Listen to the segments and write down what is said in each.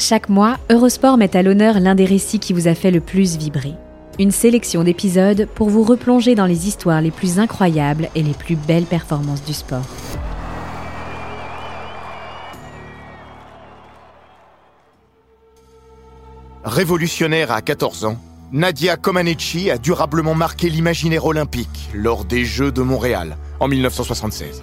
Chaque mois, Eurosport met à l'honneur l'un des récits qui vous a fait le plus vibrer. Une sélection d'épisodes pour vous replonger dans les histoires les plus incroyables et les plus belles performances du sport. Révolutionnaire à 14 ans, Nadia Comaneci a durablement marqué l'imaginaire olympique lors des Jeux de Montréal en 1976.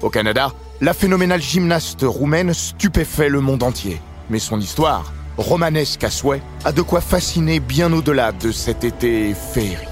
Au Canada, la phénoménale gymnaste roumaine stupéfait le monde entier. Mais son histoire, romanesque à souhait, a de quoi fasciner bien au-delà de cet été féerique.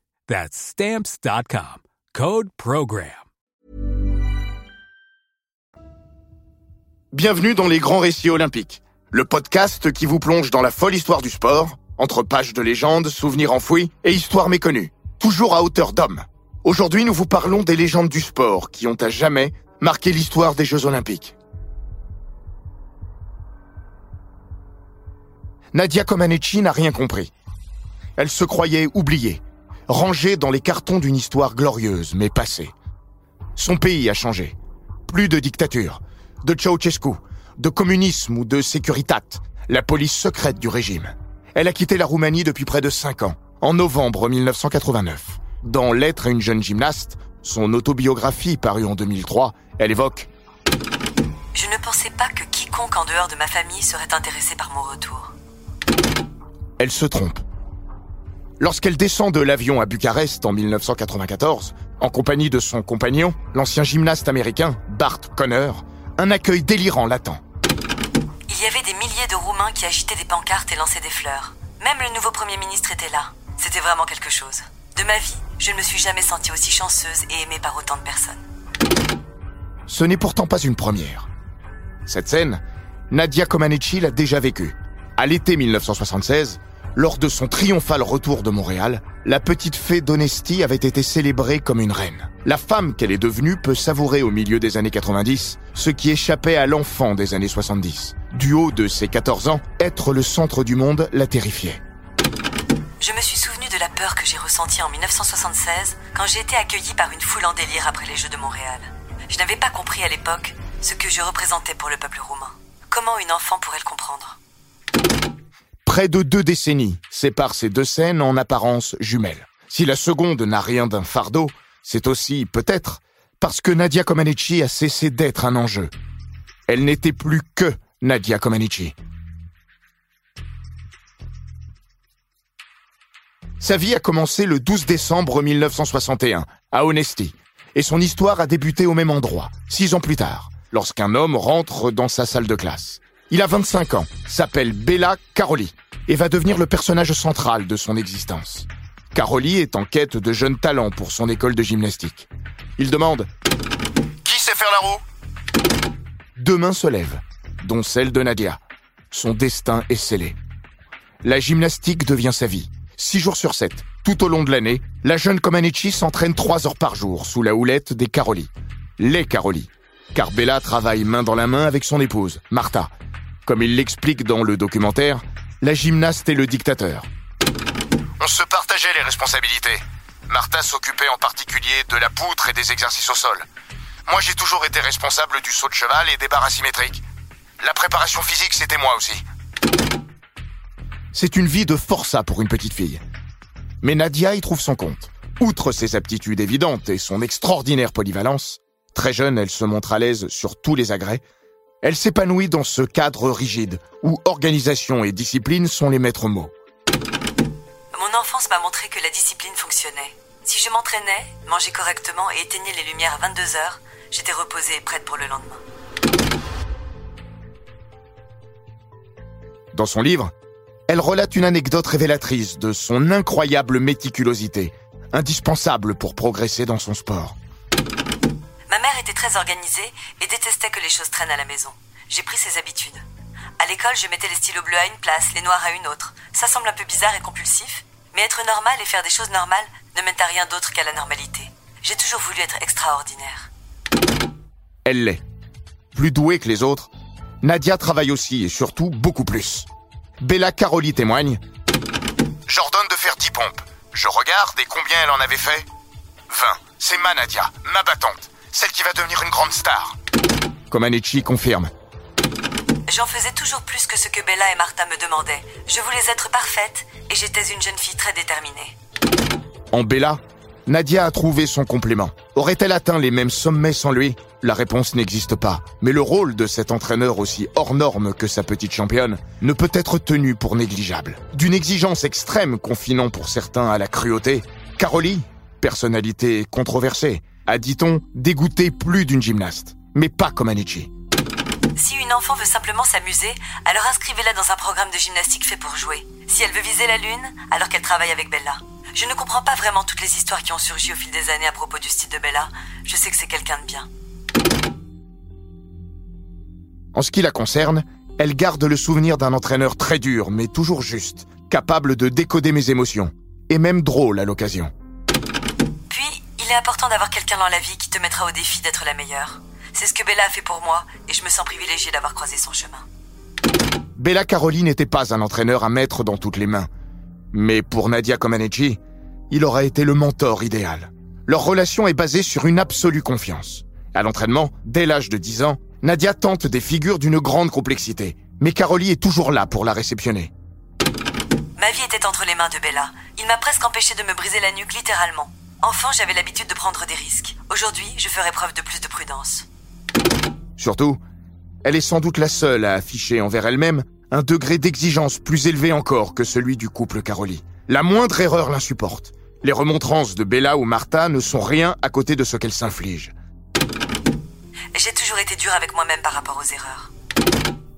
That's stamps.com. Code Program. Bienvenue dans les grands récits olympiques, le podcast qui vous plonge dans la folle histoire du sport, entre pages de légendes, souvenirs enfouis et histoires méconnues, toujours à hauteur d'homme. Aujourd'hui, nous vous parlons des légendes du sport qui ont à jamais marqué l'histoire des Jeux olympiques. Nadia Comaneci n'a rien compris. Elle se croyait oubliée, rangée dans les cartons d'une histoire glorieuse mais passée. Son pays a changé. Plus de dictature, de Ceausescu, de communisme ou de sécuritat, la police secrète du régime. Elle a quitté la Roumanie depuis près de cinq ans, en novembre 1989. Dans Lettre à une jeune gymnaste, son autobiographie parue en 2003, elle évoque Je ne pensais pas que quiconque en dehors de ma famille serait intéressé par mon retour. Elle se trompe. Lorsqu'elle descend de l'avion à Bucarest en 1994, en compagnie de son compagnon, l'ancien gymnaste américain Bart Conner, un accueil délirant l'attend. Il y avait des milliers de Roumains qui agitaient des pancartes et lançaient des fleurs. Même le nouveau Premier ministre était là. C'était vraiment quelque chose. De ma vie, je ne me suis jamais sentie aussi chanceuse et aimée par autant de personnes. Ce n'est pourtant pas une première. Cette scène, Nadia Comaneci l'a déjà vécue. À l'été 1976, lors de son triomphal retour de Montréal, la petite fée d'Honesty avait été célébrée comme une reine. La femme qu'elle est devenue peut savourer au milieu des années 90 ce qui échappait à l'enfant des années 70. Du haut de ses 14 ans, être le centre du monde la terrifiait. Je me suis souvenu de la peur que j'ai ressentie en 1976 quand j'ai été accueillie par une foule en délire après les Jeux de Montréal. Je n'avais pas compris à l'époque ce que je représentais pour le peuple roumain. Comment une enfant pourrait le comprendre? Près de deux décennies séparent ces deux scènes en apparence jumelles. Si la seconde n'a rien d'un fardeau, c'est aussi, peut-être, parce que Nadia Comaneci a cessé d'être un enjeu. Elle n'était plus que Nadia Comaneci. Sa vie a commencé le 12 décembre 1961, à Honesty, et son histoire a débuté au même endroit, six ans plus tard, lorsqu'un homme rentre dans sa salle de classe. Il a 25 ans, s'appelle Bella Caroli, et va devenir le personnage central de son existence. Caroli est en quête de jeunes talents pour son école de gymnastique. Il demande Qui sait faire la roue? Deux mains se lèvent, dont celle de Nadia. Son destin est scellé. La gymnastique devient sa vie. Six jours sur sept, tout au long de l'année, la jeune Comaneci s'entraîne trois heures par jour sous la houlette des Caroli. Les Caroli. Car Bella travaille main dans la main avec son épouse, Martha. Comme il l'explique dans le documentaire, la gymnaste et le dictateur. On se partageait les responsabilités. Martha s'occupait en particulier de la poutre et des exercices au sol. Moi, j'ai toujours été responsable du saut de cheval et des barres asymétriques. La préparation physique, c'était moi aussi. C'est une vie de forçat pour une petite fille. Mais Nadia y trouve son compte. Outre ses aptitudes évidentes et son extraordinaire polyvalence, très jeune, elle se montre à l'aise sur tous les agrès, elle s'épanouit dans ce cadre rigide où organisation et discipline sont les maîtres mots. Mon enfance m'a montré que la discipline fonctionnait. Si je m'entraînais, mangeais correctement et éteignais les lumières à 22 heures, j'étais reposée et prête pour le lendemain. Dans son livre, elle relate une anecdote révélatrice de son incroyable méticulosité, indispensable pour progresser dans son sport. Était très organisée et détestait que les choses traînent à la maison. J'ai pris ses habitudes. À l'école, je mettais les stylos bleus à une place, les noirs à une autre. Ça semble un peu bizarre et compulsif, mais être normal et faire des choses normales ne mène à rien d'autre qu'à la normalité. J'ai toujours voulu être extraordinaire. Elle l'est. Plus douée que les autres, Nadia travaille aussi et surtout beaucoup plus. Bella Caroli témoigne. J'ordonne de faire 10 pompes. Je regarde et combien elle en avait fait? 20. C'est ma Nadia, ma battante, celle qui va devenir une grande star. Comaneci confirme. J'en faisais toujours plus que ce que Bella et Martha me demandaient. Je voulais être parfaite et j'étais une jeune fille très déterminée. En Bella, Nadia a trouvé son complément. Aurait-elle atteint les mêmes sommets sans lui? La réponse n'existe pas. Mais le rôle de cet entraîneur aussi hors norme que sa petite championne ne peut être tenu pour négligeable. D'une exigence extrême confinant pour certains à la cruauté, Caroli, personnalité controversée, a dit-on dégoûté plus d'une gymnaste. Mais pas comme Anichi. Si une enfant veut simplement s'amuser, alors inscrivez-la dans un programme de gymnastique fait pour jouer. Si elle veut viser la lune, alors qu'elle travaille avec Bella. Je ne comprends pas vraiment toutes les histoires qui ont surgi au fil des années à propos du style de Bella. Je sais que c'est quelqu'un de bien. En ce qui la concerne, elle garde le souvenir d'un entraîneur très dur, mais toujours juste, capable de décoder mes émotions, et même drôle à l'occasion. Est important d'avoir quelqu'un dans la vie qui te mettra au défi d'être la meilleure. C'est ce que Bella a fait pour moi, et je me sens privilégiée d'avoir croisé son chemin. Bella Caroli n'était pas un entraîneur à mettre dans toutes les mains. Mais pour Nadia Comaneci, il aura été le mentor idéal. Leur relation est basée sur une absolue confiance. À l'entraînement, dès l'âge de 10 ans, Nadia tente des figures d'une grande complexité, mais Caroli est toujours là pour la réceptionner. Ma vie était entre les mains de Bella. Il m'a presque empêché de me briser la nuque littéralement. Enfant, j'avais l'habitude de prendre des risques. Aujourd'hui, je ferai preuve de plus de prudence. Surtout, elle est sans doute la seule à afficher envers elle-même un degré d'exigence plus élevé encore que celui du couple Caroli. La moindre erreur l'insupporte. Les remontrances de Bella ou Martha ne sont rien à côté de ce qu'elle s'inflige. J'ai toujours été dure avec moi-même par rapport aux erreurs.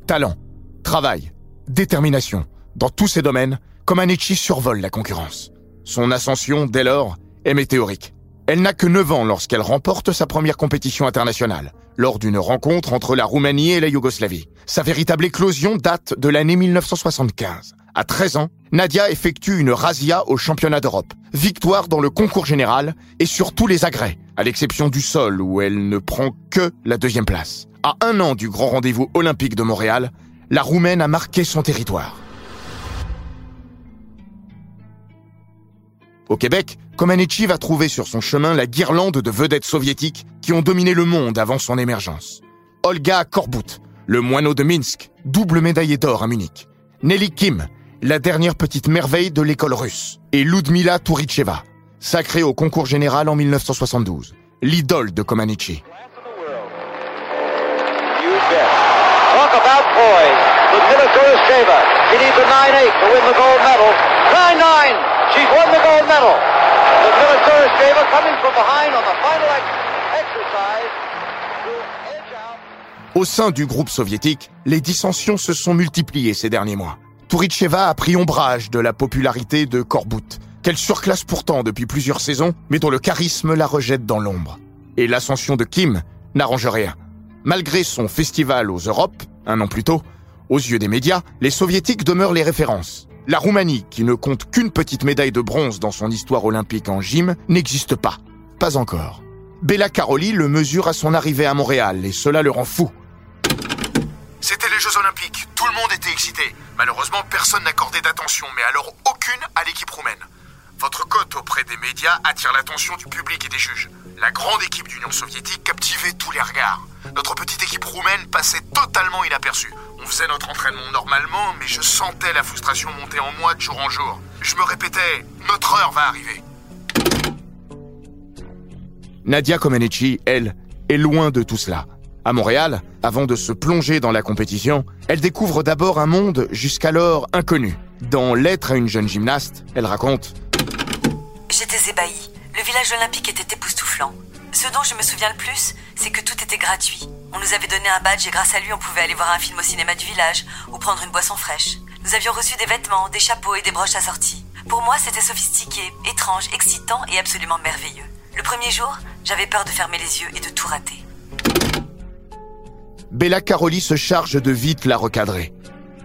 Talent, travail, détermination. Dans tous ces domaines, Comaneci survole la concurrence. Son ascension, dès lors, est météorique. Elle n'a que 9 ans lorsqu'elle remporte sa première compétition internationale, lors d'une rencontre entre la Roumanie et la Yougoslavie. Sa véritable éclosion date de l'année 1975. À 13 ans, Nadia effectue une razzia au championnat d'Europe. Victoire dans le concours général et sur tous les agrès, à l'exception du sol où elle ne prend que la deuxième place. À un an du grand rendez-vous olympique de Montréal, la Roumaine a marqué son territoire. Au Québec, Comaneci va trouver sur son chemin la guirlande de vedettes soviétiques qui ont dominé le monde avant son émergence. Olga Korbut, le moineau de Minsk, double médaillé d'or à Munich. Nelly Kim, la dernière petite merveille de l'école russe. Et Ludmila Touricheva, sacrée au concours général en 1972. L'idole de Comaneci. You bet. Talk about poise. Ludmila Kurasheva. She needs a 9-8 to win the gold medal. 9-9. Au sein du groupe soviétique, les dissensions se sont multipliées ces derniers mois. Touricheva a pris ombrage de la popularité de Korbut, qu'elle surclasse pourtant depuis plusieurs saisons, mais dont le charisme la rejette dans l'ombre. Et l'ascension de Kim n'arrange rien. Malgré son festival aux Europes, un an plus tôt, aux yeux des médias, les soviétiques demeurent les références. La Roumanie, qui ne compte qu'une petite médaille de bronze dans son histoire olympique en gym, n'existe pas. Pas encore. Bella Caroli le mesure à son arrivée à Montréal, et cela le rend fou. C'était les Jeux Olympiques, tout le monde était excité. Malheureusement, personne n'accordait d'attention, mais alors aucune à l'équipe roumaine. Votre cote auprès des médias attire l'attention du public et des juges. La grande équipe d'Union soviétique captivait tous les regards. Notre petite équipe roumaine passait totalement inaperçue. On faisait notre entraînement normalement, mais je sentais la frustration monter en moi de jour en jour. Je me répétais, notre heure va arriver. Nadia Comaneci, elle, est loin de tout cela. À Montréal, avant de se plonger dans la compétition, elle découvre d'abord un monde jusqu'alors inconnu. Dans Lettre à une jeune gymnaste, elle raconte J'étais ébahie. Le village olympique était époustouflant. Ce dont je me souviens le plus, c'est que tout était gratuit. On nous avait donné un badge et grâce à lui, on pouvait aller voir un film au cinéma du village ou prendre une boisson fraîche. Nous avions reçu des vêtements, des chapeaux et des broches assorties. Pour moi, c'était sophistiqué, étrange, excitant et absolument merveilleux. Le premier jour, j'avais peur de fermer les yeux et de tout rater. Bella Caroli se charge de vite la recadrer.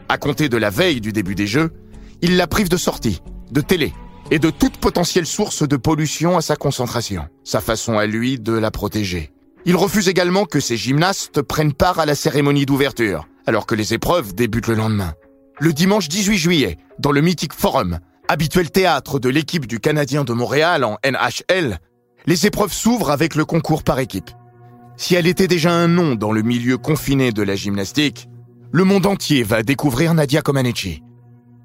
À compter de la veille du début des Jeux, il la prive de sortie, de télé et de toute potentielle source de pollution à sa concentration, sa façon à lui de la protéger. Il refuse également que ses gymnastes prennent part à la cérémonie d'ouverture, alors que les épreuves débutent le lendemain. Le dimanche 18 juillet, dans le mythique Forum, habituel théâtre de l'équipe du Canadien de Montréal en NHL, les épreuves s'ouvrent avec le concours par équipe. Si elle était déjà un nom dans le milieu confiné de la gymnastique, le monde entier va découvrir Nadia Comaneci.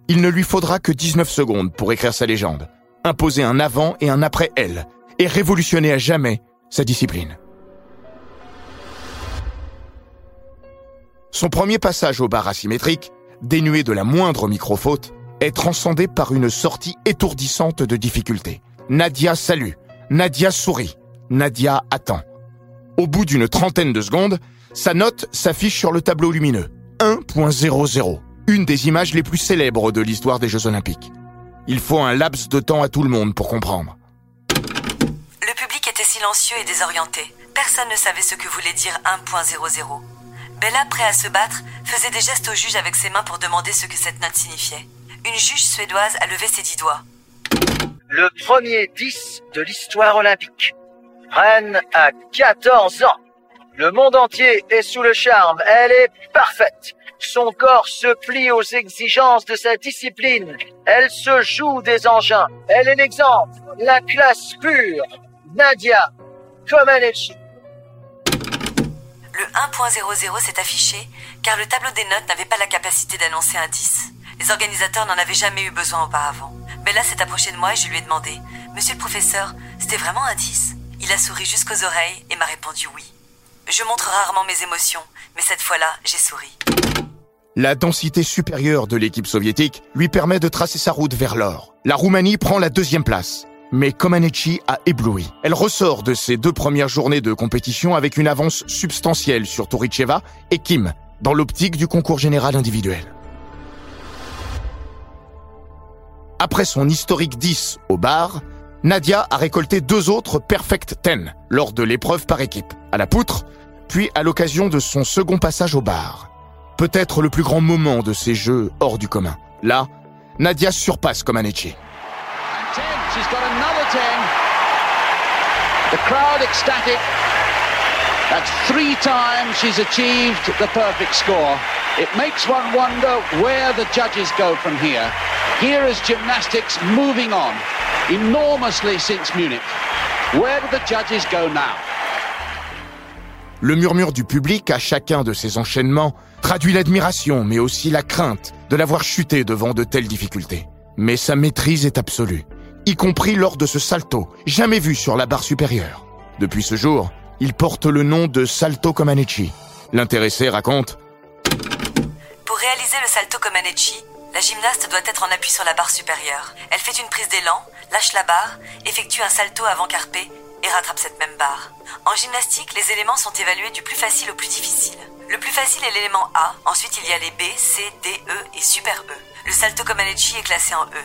Il ne lui faudra que 19 secondes pour écrire sa légende, imposer un avant et un après elle, et révolutionner à jamais sa discipline. Son premier passage au bar asymétrique, dénué de la moindre micro-faute, est transcendé par une sortie étourdissante de difficultés. Nadia salue, Nadia sourit, Nadia attend. Au bout d'une trentaine de secondes, sa note s'affiche sur le tableau lumineux. 1.00. Une des images les plus célèbres de l'histoire des Jeux Olympiques. Il faut un laps de temps à tout le monde pour comprendre. Le public était silencieux et désorienté. Personne ne savait ce que voulait dire 1.00. Bella, prêt à se battre, faisait des gestes au juge avec ses mains pour demander ce que cette note signifiait. Une juge suédoise a levé ses dix doigts. Le premier 10 de l'histoire olympique. Reine a 14 ans. Le monde entier est sous le charme. Elle est parfaite. Son corps se plie aux exigences de sa discipline. Elle se joue des engins. Elle est l'exemple. La classe pure. Nadia Comaneci. Le 1.00 s'est affiché car le tableau des notes n'avait pas la capacité d'annoncer un 10. Les organisateurs n'en avaient jamais eu besoin auparavant. Bella s'est approchée de moi et je lui ai demandé Monsieur le professeur, c'était vraiment un 10 il a souri jusqu'aux oreilles et m'a répondu oui. Je montre rarement mes émotions, mais cette fois-là, j'ai souri. La densité supérieure de l'équipe soviétique lui permet de tracer sa route vers l'or. La Roumanie prend la deuxième place. Mais Comaneci a ébloui. Elle ressort de ses deux premières journées de compétition avec une avance substantielle sur Toricheva et Kim, dans l'optique du concours général individuel. Après son historique 10 au bar, Nadia a récolté deux autres Perfect Ten lors de l'épreuve par équipe, à la poutre, puis à l'occasion de son second passage au bar. Peut-être le plus grand moment de ces jeux hors du commun. Là, Nadia surpasse Comaneci. The crowd ecstatic. That's three times she's achieved the perfect score. It makes one wonder where the judges go from here. Here is gymnastics moving on enormously since Munich. Where do the judges go now? Le murmure du public à chacun de ces enchaînements traduit l'admiration, mais aussi la crainte de l'avoir chuté devant de telles difficultés. Mais sa maîtrise est absolue, y compris lors de ce salto, jamais vu sur la barre supérieure. Depuis ce jour, il porte le nom de Salto Comaneci. L'intéressé raconte Pour réaliser le Salto Comaneci, la gymnaste doit être en appui sur la barre supérieure. Elle fait une prise d'élan, lâche la barre, effectue un salto avant carpé et rattrape cette même barre. En gymnastique, les éléments sont évalués du plus facile au plus difficile. Le plus facile est l'élément A, ensuite il y a les B, C, D, E et Super E. Le salto Comaneci est classé en E.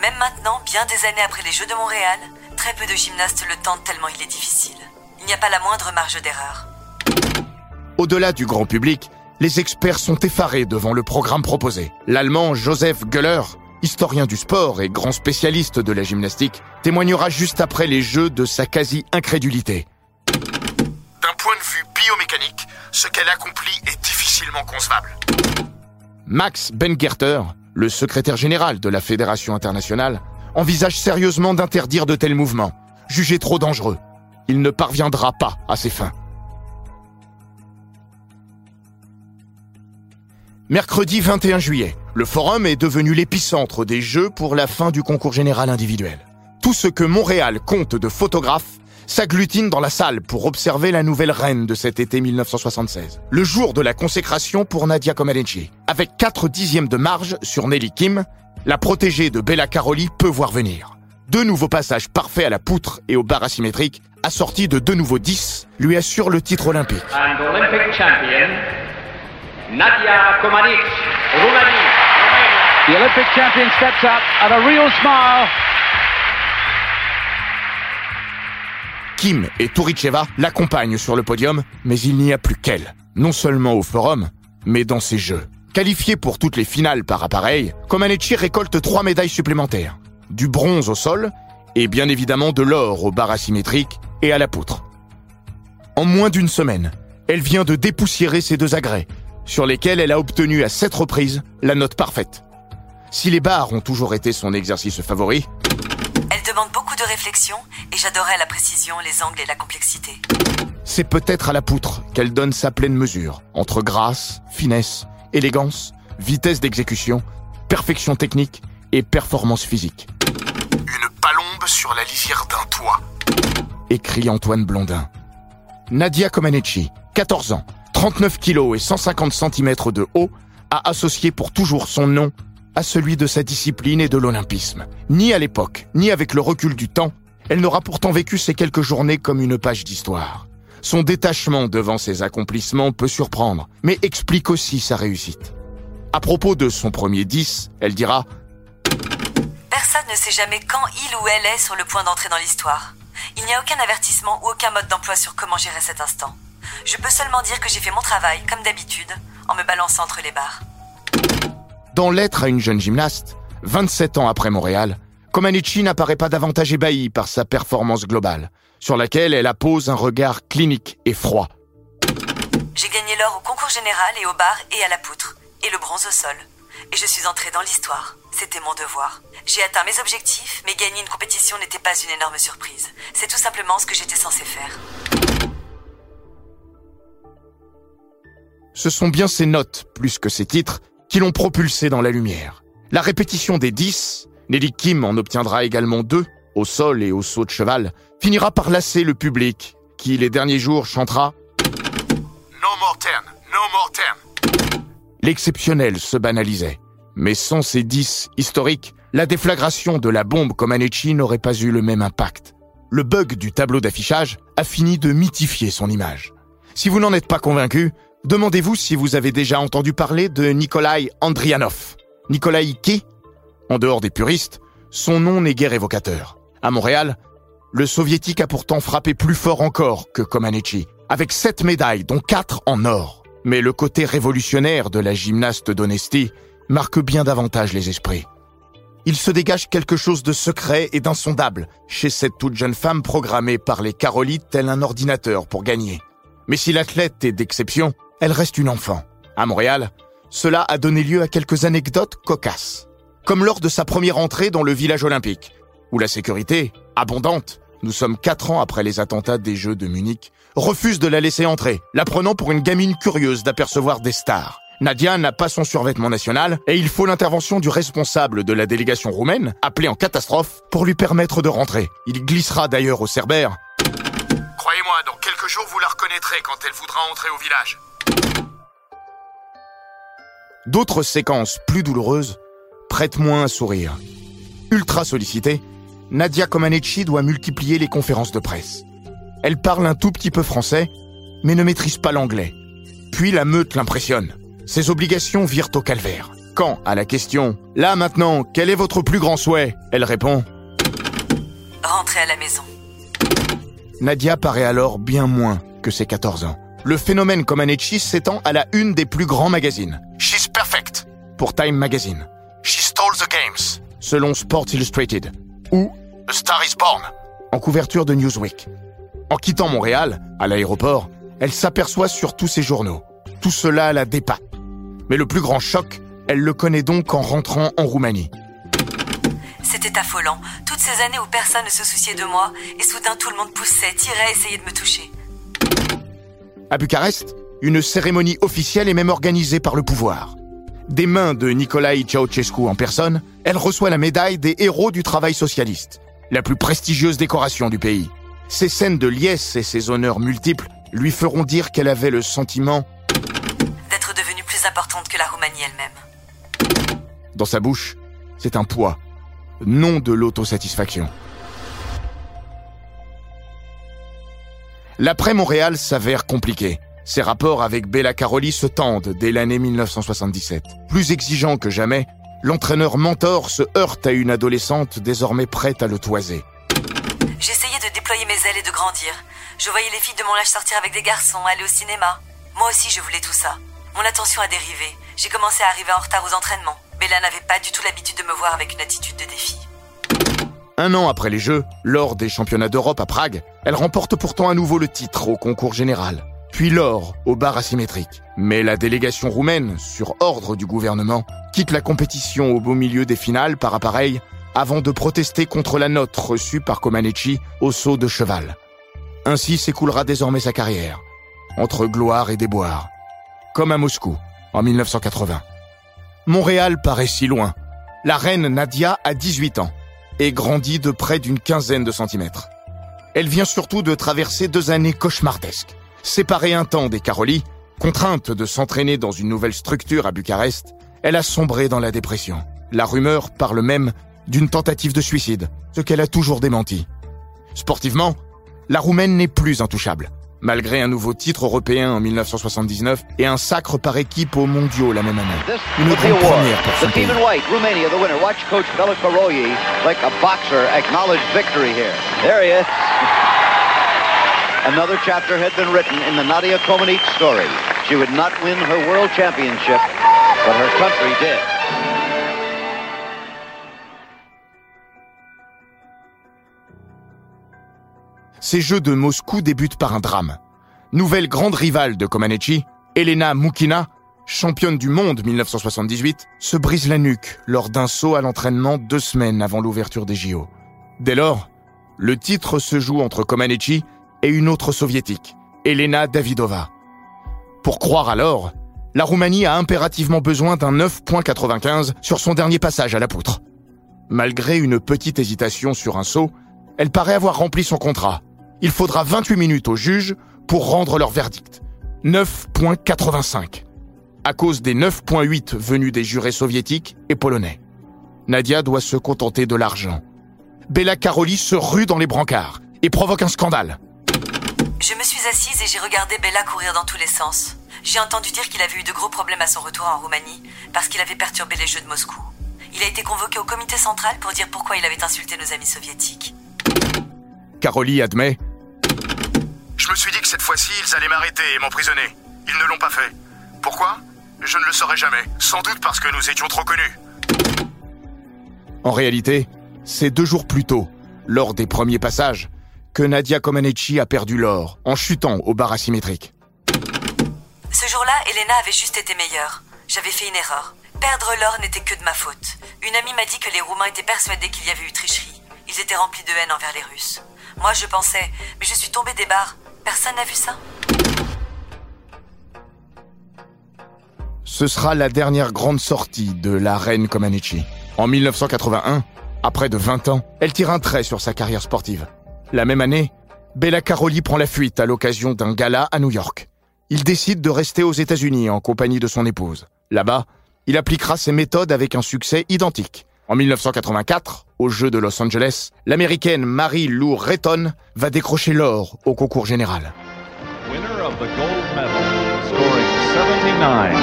Même maintenant, bien des années après les Jeux de Montréal, très peu de gymnastes le tentent tellement il est difficile. Il n'y a pas la moindre marge d'erreur. Au-delà du grand public, les experts sont effarés devant le programme proposé. L'Allemand Joseph Göller, historien du sport et grand spécialiste de la gymnastique, témoignera juste après les Jeux de sa quasi-incrédulité. D'un point de vue biomécanique, ce qu'elle accomplit est difficilement concevable. Max Bengerter, le secrétaire général de la Fédération internationale, envisage sérieusement d'interdire de tels mouvements, jugés trop dangereux. il ne parviendra pas à ses fins. Mercredi 21 juillet, le forum est devenu l'épicentre des Jeux pour la fin du concours général individuel. Tout ce que Montréal compte de photographes s'agglutine dans la salle pour observer la nouvelle reine de cet été 1976. Le jour de la consécration pour Nadia Comaneci. Avec 4 dixièmes de marge sur Nelly Kim, la protégée de Bella Caroli peut voir venir. Deux nouveaux passages parfaits à la poutre et au bar asymétrique, assortis de deux nouveaux 10, lui assurent le titre olympique. The Olympic champion steps up and a real smile. Kim et Touricheva l'accompagnent sur le podium, mais il n'y a plus qu'elle. Non seulement au forum, mais dans ses jeux. Qualifiée pour toutes les finales par appareil, Comaneci récolte trois médailles supplémentaires. Du bronze au sol, et bien évidemment de l'or au bar asymétrique et à la poutre. En moins d'une semaine, elle vient de dépoussiérer ses deux agrès, sur lesquels elle a obtenu à sept reprises la note parfaite. Si les barres ont toujours été son exercice favori, Elle demande beaucoup de réflexion et j'adorais la précision, les angles et la complexité. c'est peut-être à la poutre qu'elle donne sa pleine mesure entre grâce, finesse, élégance, vitesse d'exécution, perfection technique et performance physique. Une palombe sur la lisière d'un toit, écrit Antoine Blondin. Nadia Comaneci, 14 ans, 39 kilos et 150 cm de haut, a associé pour toujours son nom à celui de sa discipline et de l'olympisme. Ni à l'époque, ni avec le recul du temps, elle n'aura pourtant vécu ces quelques journées comme une page d'histoire. Son détachement devant ses accomplissements peut surprendre, mais explique aussi sa réussite. À propos de son premier 10, elle dira Personne ne sait jamais quand il ou elle est sur le point d'entrer dans l'histoire. Il n'y a aucun avertissement ou aucun mode d'emploi sur comment gérer cet instant. Je peux seulement dire que j'ai fait mon travail, comme d'habitude, en me balançant entre les barres. Dans Lettre à une jeune gymnaste, 27 ans après Montréal, Comaneci n'apparaît pas davantage ébahi par sa performance globale, sur laquelle elle appose un regard clinique et froid. J'ai gagné l'or au concours général et au bar et à la poutre, et le bronze au sol. Et je suis entrée dans l'histoire. C'était mon devoir. J'ai atteint mes objectifs, mais gagner une compétition n'était pas une énorme surprise. C'est tout simplement ce que j'étais censée faire. Ce sont bien ses notes, plus que ses titres, qui l'ont propulsé dans la lumière. La répétition des 10, Nelly Kim en obtiendra également deux, au sol et au saut de cheval, finira par lasser le public, qui les derniers jours chantera No more ten, no more ten. L'exceptionnel se banalisait. Mais sans ces 10 historiques, la déflagration de la bombe Comaneci n'aurait pas eu le même impact. Le bug du tableau d'affichage a fini de mythifier son image. Si vous n'en êtes pas convaincu, demandez-vous si vous avez déjà entendu parler de Nikolai Andrianov. Nikolai qui En dehors des puristes, son nom n'est guère évocateur. À Montréal, le soviétique a pourtant frappé plus fort encore que Comaneci, avec sept médailles, dont quatre en or. Mais le côté révolutionnaire de la gymnaste d'Honesty marque bien davantage les esprits. Il se dégage quelque chose de secret et d'insondable chez cette toute jeune femme programmée par les Carolites tel un ordinateur pour gagner. Mais si l'athlète est d'exception, elle reste une enfant. À Montréal, cela a donné lieu à quelques anecdotes cocasses. Comme lors de sa première entrée dans le village olympique, où la sécurité, abondante, nous sommes quatre ans après les attentats des Jeux de Munich, refuse de la laisser entrer, la prenant pour une gamine curieuse d'apercevoir des stars. Nadia n'a pas son survêtement national et il faut l'intervention du responsable de la délégation roumaine, appelé en catastrophe, pour lui permettre de rentrer. Il glissera d'ailleurs au Cerbère. Croyez-moi, dans quelques jours vous la reconnaîtrez quand elle voudra entrer au village. D'autres séquences plus douloureuses prêtent moins à sourire. Ultra sollicitée, Nadia Comaneci doit multiplier les conférences de presse. Elle parle un tout petit peu français, mais ne maîtrise pas l'anglais. Puis la meute l'impressionne. Ses obligations virent au calvaire. Quand, à la question « Là maintenant, quel est votre plus grand souhait ?» elle répond Rentrer à la maison. Nadia paraît alors bien moins que ses 14 ans. Le phénomène Comaneci s'étend à la une des plus grands magazines. Perfect pour Time Magazine. She stole the games selon Sports Illustrated. Ou A Star is Born en couverture de Newsweek. En quittant Montréal, à l'aéroport, elle s'aperçoit sur tous ces journaux. Tout cela la dépasse. Mais le plus grand choc, elle le connaît donc en rentrant en Roumanie. C'était affolant. Toutes ces années où personne ne se souciait de moi, et soudain tout le monde poussait, tirait, essayait de me toucher. À Bucarest, une cérémonie officielle est même organisée par le pouvoir. Des mains de Nicolae Ceausescu en personne, elle reçoit la médaille des héros du travail socialiste, la plus prestigieuse décoration du pays. Ces scènes de liesse et ses honneurs multiples lui feront dire qu'elle avait le sentiment D'être devenue plus importante que la Roumanie elle-même. dans sa bouche, c'est un poids, non de l'autosatisfaction. L'après-Montréal s'avère compliqué. Ses rapports avec Bella Caroli se tendent dès l'année 1977. Plus exigeant que jamais, l'entraîneur mentor se heurte à une adolescente désormais prête à le toiser. J'essayais de déployer mes ailes et de grandir. Je voyais les filles de mon âge sortir avec des garçons, aller au cinéma. Moi aussi, je voulais tout ça. Mon attention a dérivé. J'ai commencé à arriver en retard aux entraînements. Bella n'avait pas du tout l'habitude de me voir avec une attitude de défi. Un an après les Jeux, lors des championnats d'Europe à Prague, elle remporte pourtant à nouveau le titre au concours général, puis l'or au bar asymétrique. Mais la délégation roumaine, sur ordre du gouvernement, quitte la compétition au beau milieu des finales par appareil avant de protester contre la note reçue par Comaneci au saut de cheval. Ainsi s'écoulera désormais sa carrière, entre gloire et déboire, comme à Moscou en 1980. Montréal paraît si loin. La reine Nadia a 18 ans et grandit de près d'une quinzaine de centimètres. Elle vient surtout de traverser deux années cauchemardesques. Séparée un temps des Caroli, contrainte de s'entraîner dans une nouvelle structure à Bucarest, elle a sombré dans la dépression. La rumeur parle même d'une tentative de suicide, ce qu'elle a toujours démenti. Sportivement, la Roumaine n'est plus intouchable, malgré un nouveau titre européen en 1979 et un sacre par équipe aux mondiaux la même année. Une grande première pour son pays. team in white, Romania, the winner. Watch Coach Bela Karoyi, like a boxer, acknowledge victory here. There he is. Another chapter had been written in the Nadia story. She would not win her world championship, but her country did. Ces Jeux de Moscou débutent par un drame. Nouvelle grande rivale de Comaneci, Elena Mukina, championne du monde 1978, se brise la nuque lors d'un saut à l'entraînement deux semaines avant l'ouverture des JO. Dès lors, le titre se joue entre Comaneci et une autre soviétique, Elena Davidova. Pour croire alors, la Roumanie a impérativement besoin d'un 9.95 sur son dernier passage à la poutre. Malgré une petite hésitation sur un saut, elle paraît avoir rempli son contrat. Il faudra 28 minutes au juge pour rendre leur verdict. 9.85. À cause des 9.8 venus des jurés soviétiques et polonais. Nadia doit se contenter de l'argent. Bella Caroli se rue dans les brancards et provoque un scandale. Je me suis assise et j'ai regardé Bella courir dans tous les sens. J'ai entendu dire qu'il avait eu de gros problèmes à son retour en Roumanie parce qu'il avait perturbé les Jeux de Moscou. Il a été convoqué au comité central pour dire pourquoi il avait insulté nos amis soviétiques. Caroli admet Je me suis dit que cette fois-ci, ils allaient m'arrêter et m'emprisonner. Ils ne l'ont pas fait. Pourquoi? Je ne le saurais jamais. Sans doute parce que nous étions trop connus. En réalité, c'est deux jours plus tôt, lors des premiers passages, que Nadia Comaneci a perdu l'or en chutant au bar asymétrique. Ce jour-là, Elena avait juste été meilleure. J'avais fait une erreur. Perdre l'or n'était que de ma faute. Une amie m'a dit que les Roumains étaient persuadés qu'il y avait eu tricherie. Ils étaient remplis de haine envers les Russes. Moi, je pensais, mais je suis tombée des barres. Personne n'a vu ça Ce sera la dernière grande sortie de la reine Comaneci. En 1981, après de 20 ans, elle tire un trait sur sa carrière sportive. La même année, Bella Caroli prend la fuite à l'occasion d'un gala à New York. Il décide de rester aux États-Unis en compagnie de son épouse. Là-bas, il appliquera ses méthodes avec un succès identique. En 1984, aux Jeux de Los Angeles, l'américaine Mary Lou Retton va décrocher l'or au concours général. Winner of the gold medal, scoring 79.175,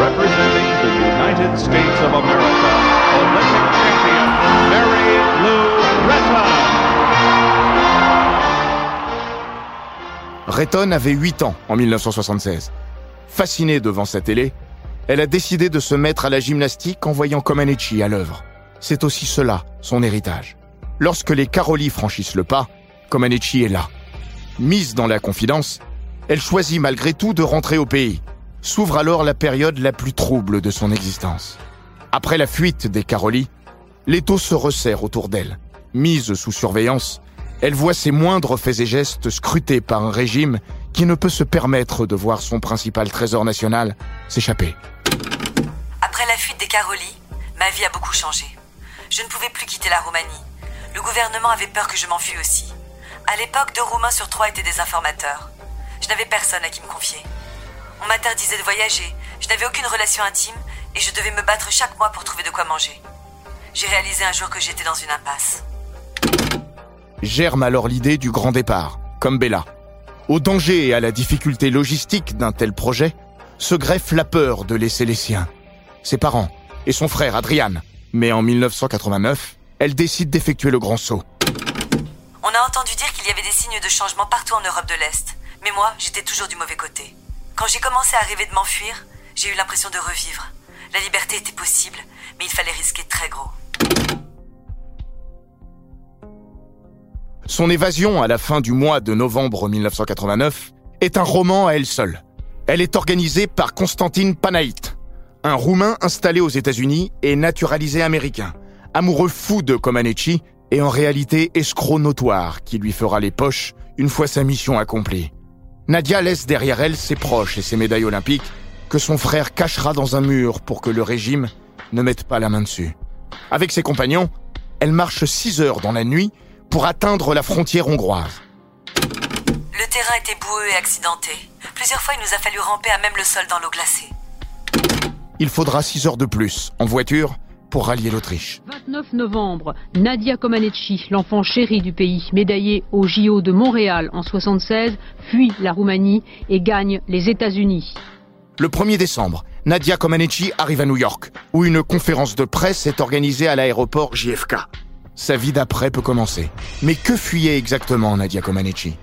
representing the United States of America, Olympic champion Mary Lou Retton. Avait 8 ans en 1976. Fascinée devant sa télé, elle a décidé de se mettre à la gymnastique en voyant Comaneci à l'œuvre. C'est aussi cela, son héritage. Lorsque les Caroli franchissent le pas, Comaneci est là. Mise dans la confidence, elle choisit malgré tout de rentrer au pays. S'ouvre alors la période la plus trouble de son existence. Après la fuite des Caroli, l'étau se resserre autour d'elle. Mise sous surveillance, elle voit ses moindres faits et gestes scrutés par un régime qui ne peut se permettre de voir son principal trésor national s'échapper. Après la fuite des Caroli, ma vie a beaucoup changé. Je ne pouvais plus quitter la Roumanie. Le gouvernement avait peur que je m'enfuie aussi. À l'époque, deux Roumains sur trois étaient des informateurs. Je n'avais personne à qui me confier. On m'interdisait de voyager, je n'avais aucune relation intime et je devais me battre chaque mois pour trouver de quoi manger. J'ai réalisé un jour que j'étais dans une impasse. Germe alors l'idée du grand départ, comme Bella. Au danger et à la difficulté logistique d'un tel projet, se greffe la peur de laisser les siens, ses parents et son frère Adrian. Mais en 1989, elle décide d'effectuer le grand saut. On a entendu dire qu'il y avait des signes de changement partout en Europe de l'Est, mais moi, j'étais toujours du mauvais côté. Quand j'ai commencé à rêver de m'enfuir, j'ai eu l'impression de revivre. La liberté était possible, mais il fallait risquer très gros. Son évasion à la fin du mois de novembre 1989 est un roman à elle seule. Elle est organisée par Constantine Panaït, un Roumain installé aux États-Unis et naturalisé américain, amoureux fou de Comaneci et en réalité escroc notoire qui lui fera les poches une fois sa mission accomplie. Nadia laisse derrière elle ses proches et ses médailles olympiques que son frère cachera dans un mur pour que le régime ne mette pas la main dessus. Avec ses compagnons, elle marche 6 heures dans la nuit pour atteindre la frontière hongroise. Le terrain était boueux et accidenté. Plusieurs fois, il nous a fallu ramper à même le sol dans l'eau glacée. Il faudra 6 heures de plus, en voiture, pour rallier l'Autriche. 29 novembre, Nadia Comaneci, l'enfant chéri du pays, médaillée au JO de Montréal en 76, fuit la Roumanie et gagne les États-Unis. Le 1er décembre, Nadia Comaneci arrive à New York, où une conférence de presse est organisée à l'aéroport JFK. Sa vie d'après peut commencer. Mais que fuyait exactement Nadia Comaneci?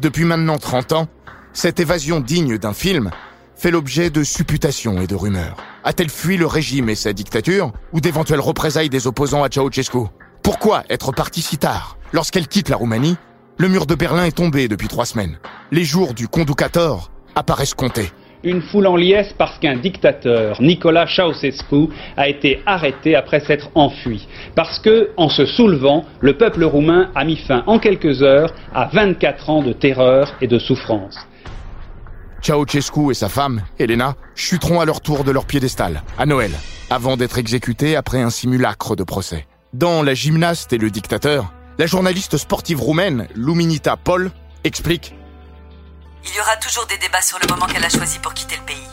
Depuis maintenant 30 ans, cette évasion digne d'un film fait l'objet de supputations et de rumeurs. A-t-elle fui le régime et sa dictature ou d'éventuelles représailles des opposants à Ceausescu? Pourquoi être partie si tard? Lorsqu'elle quitte la Roumanie, le mur de Berlin est tombé depuis trois semaines. Les jours du Conducator apparaissent comptés une foule en liesse parce qu'un dictateur, Nicolas Ceausescu, a été arrêté après s'être enfui. Parce que, en se soulevant, le peuple roumain a mis fin en quelques heures à 24 ans de terreur et de souffrance. Ceausescu et sa femme, Elena, chuteront à leur tour de leur piédestal, à Noël, avant d'être exécutés après un simulacre de procès. Dans La gymnaste et le dictateur, la journaliste sportive roumaine, Luminita Paul, explique il y aura toujours des débats sur le moment qu'elle a choisi pour quitter le pays.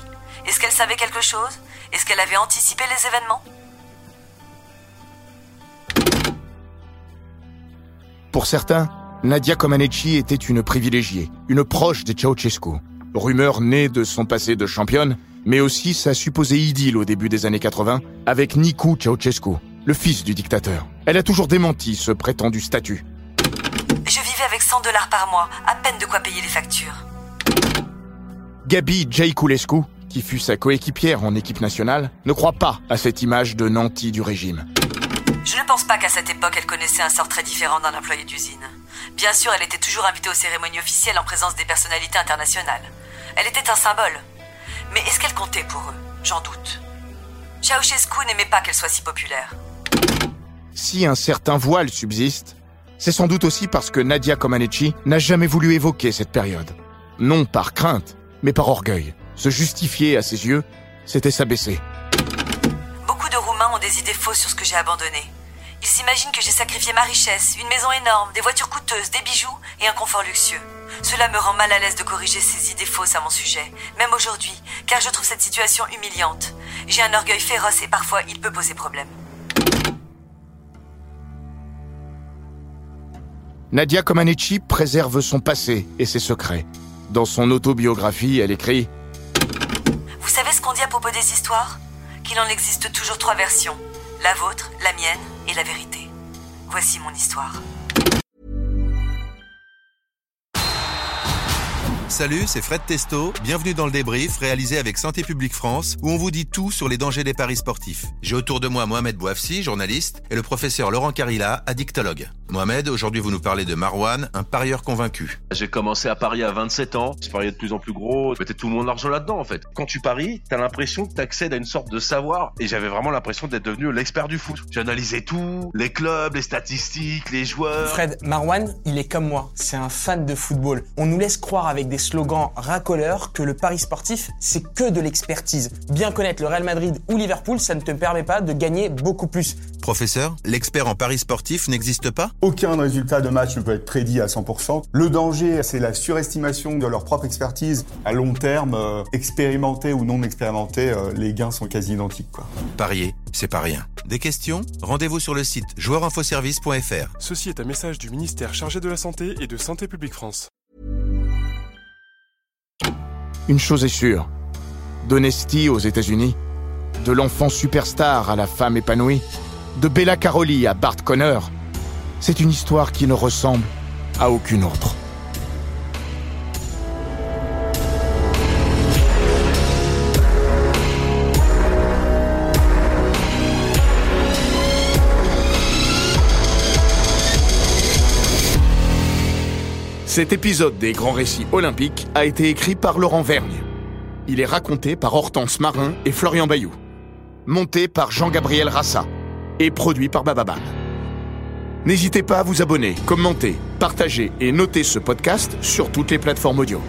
Est-ce qu'elle savait quelque chose? Est-ce qu'elle avait anticipé les événements? Pour certains, Nadia Comaneci était une privilégiée, une proche de Ceausescu. Rumeur née de son passé de championne, mais aussi sa supposée idylle au début des années 80 avec Nicu Ceausescu, le fils du dictateur. Elle a toujours démenti ce prétendu statut. Je vivais avec 100 dollars par mois, à peine de quoi payer les factures. Gabi Jaikulescu, qui fut sa coéquipière en équipe nationale, ne croit pas à cette image de nanti du régime. Je ne pense pas qu'à cette époque elle connaissait un sort très différent d'un employé d'usine. Bien sûr, elle était toujours invitée aux cérémonies officielles en présence des personnalités internationales. Elle était un symbole. Mais est-ce qu'elle comptait pour eux? J'en doute. Ceausescu n'aimait pas qu'elle soit si populaire. Si un certain voile subsiste, c'est sans doute aussi parce que Nadia Comaneci n'a jamais voulu évoquer cette période. Non par crainte, mais par orgueil. Se justifier à ses yeux, c'était s'abaisser. Beaucoup de Roumains ont des idées fausses sur ce que j'ai abandonné. Ils s'imaginent que j'ai sacrifié ma richesse, une maison énorme, des voitures coûteuses, des bijoux et un confort luxueux. Cela me rend mal à l'aise de corriger ces idées fausses à mon sujet, même aujourd'hui, car je trouve cette situation humiliante. J'ai un orgueil féroce et parfois il peut poser problème. Nadia Comaneci préserve son passé et ses secrets. Dans son autobiographie, elle écrit Vous savez ce qu'on dit à propos des histoires? Qu'il en existe toujours trois versions. La vôtre, la mienne et la vérité. Voici mon histoire. Salut, c'est Fred Testo. Bienvenue dans le débrief réalisé avec Santé publique France où on vous dit tout sur les dangers des paris sportifs. J'ai autour de moi Mohamed Bouafsi, journaliste, et le professeur Laurent Carilla, addictologue. Mohamed, aujourd'hui vous nous parlez de Marwan, un parieur convaincu. J'ai commencé à parier à 27 ans. Je pariais de plus en plus gros. Je mettais tout mon argent là-dedans en fait. Quand tu paries, t'as l'impression que t'accèdes à une sorte de savoir et j'avais vraiment l'impression d'être devenu l'expert du foot. J'analysais tout, les clubs, les statistiques, les joueurs. Fred, Marwan, il est comme moi. C'est un fan de football. On nous laisse croire avec des slogans racoleurs que le pari sportif, c'est que de l'expertise. Bien connaître le Real Madrid ou Liverpool, ça ne te permet pas de gagner beaucoup plus. Professeur, l'expert en paris sportif n'existe pas? Aucun résultat de match ne peut être prédit à 100%. Le danger, c'est la surestimation de leur propre expertise. À long terme, euh, expérimenté ou non expérimenté, euh, les gains sont quasi identiques. Quoi. Parier, c'est pas rien. Des questions? Rendez-vous sur le site joueurinfoservice.fr. Ceci est un message du ministère chargé de la Santé et de Santé publique France. Une chose est sûre, d'Honesty aux États-Unis, de l'enfant superstar à la femme épanouie, de Bella Caroli à Bart Connor, c'est une histoire qui ne ressemble à aucune autre. Cet épisode des grands récits olympiques a été écrit par Laurent Vergne. Il est raconté par Hortense Marin et Florian Bayou. Monté par Jean-Gabriel Rassa et produit par Bababam. N'hésitez pas à vous abonner, commenter, partager et noter ce podcast sur toutes les plateformes audio.